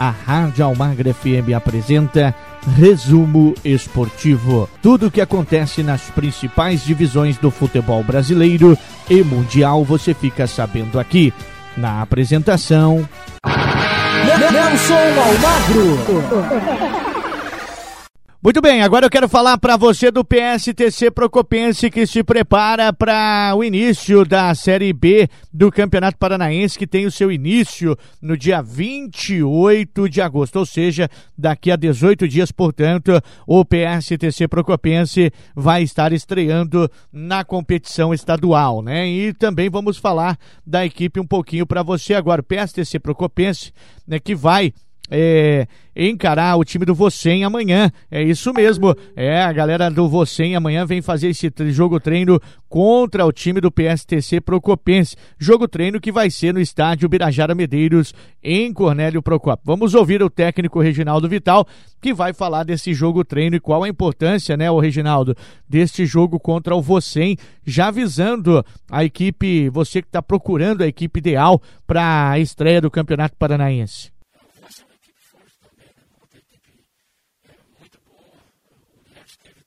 a Rádio Almagra FM apresenta Resumo Esportivo. Tudo o que acontece nas principais divisões do futebol brasileiro e mundial você fica sabendo aqui. Na apresentação. Nelson Almagro. Muito bem, agora eu quero falar para você do PSTC Procopense que se prepara para o início da Série B do Campeonato Paranaense, que tem o seu início no dia 28 de agosto, ou seja, daqui a 18 dias, portanto, o PSTC Procopense vai estar estreando na competição estadual, né? E também vamos falar da equipe um pouquinho para você agora, o PSTC Procopense, né, que vai é, encarar o time do Vocem amanhã. É isso mesmo. É, a galera do Vocem amanhã vem fazer esse jogo treino contra o time do PSTC Procopense. Jogo treino que vai ser no estádio Birajara Medeiros, em Cornélio Procopio. Vamos ouvir o técnico Reginaldo Vital, que vai falar desse jogo treino e qual a importância, né, o Reginaldo, deste jogo contra o Vocem, já avisando a equipe, você que está procurando a equipe ideal para a estreia do Campeonato Paranaense.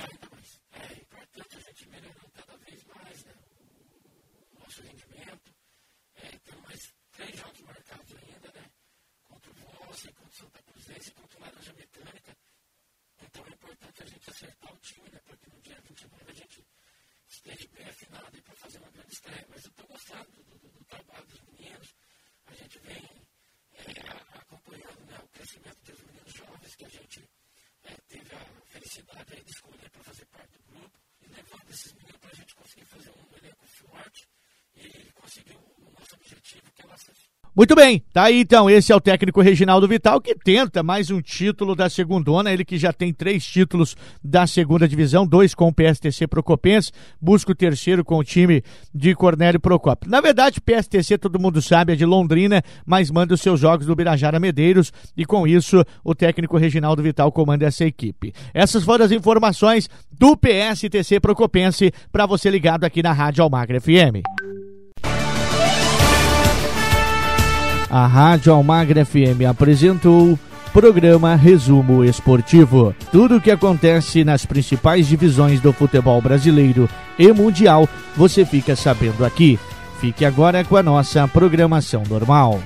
ainda mais. É importante a gente melhorando cada vez mais né, o nosso rendimento. É, mais três jogos marcados ainda, né? Contra o Vossa, contra o Santa Cruzense contra o Laranja Mecânica. Então é importante a gente acertar o time, né? Porque no dia 29 a gente esteja bem afinado para fazer uma grande estreia. Mas eu estou gostando do, do, do, trabalho dos meninos. A gente vem é, acompanhando né, o crescimento dos meninos jovens que a gente é, teve a felicidade de escolher para fazer parte do grupo e levando esses meninos para a gente conseguir fazer um elenco forte e conseguir o nosso objetivo, que é o acesso. Muito bem, tá aí então. Esse é o técnico Reginaldo Vital que tenta mais um título da segundona. Ele que já tem três títulos da segunda divisão, dois com o PSTC Procopense, busca o terceiro com o time de Cornélio Procopio. Na verdade, PSTC, todo mundo sabe, é de Londrina, mas manda os seus jogos do Birajara Medeiros e com isso o técnico Reginaldo Vital comanda essa equipe. Essas foram as informações do PSTC Procopense para você ligado aqui na Rádio Almagra FM. A Rádio Almagra FM apresentou programa Resumo Esportivo. Tudo o que acontece nas principais divisões do futebol brasileiro e mundial, você fica sabendo aqui. Fique agora com a nossa programação normal.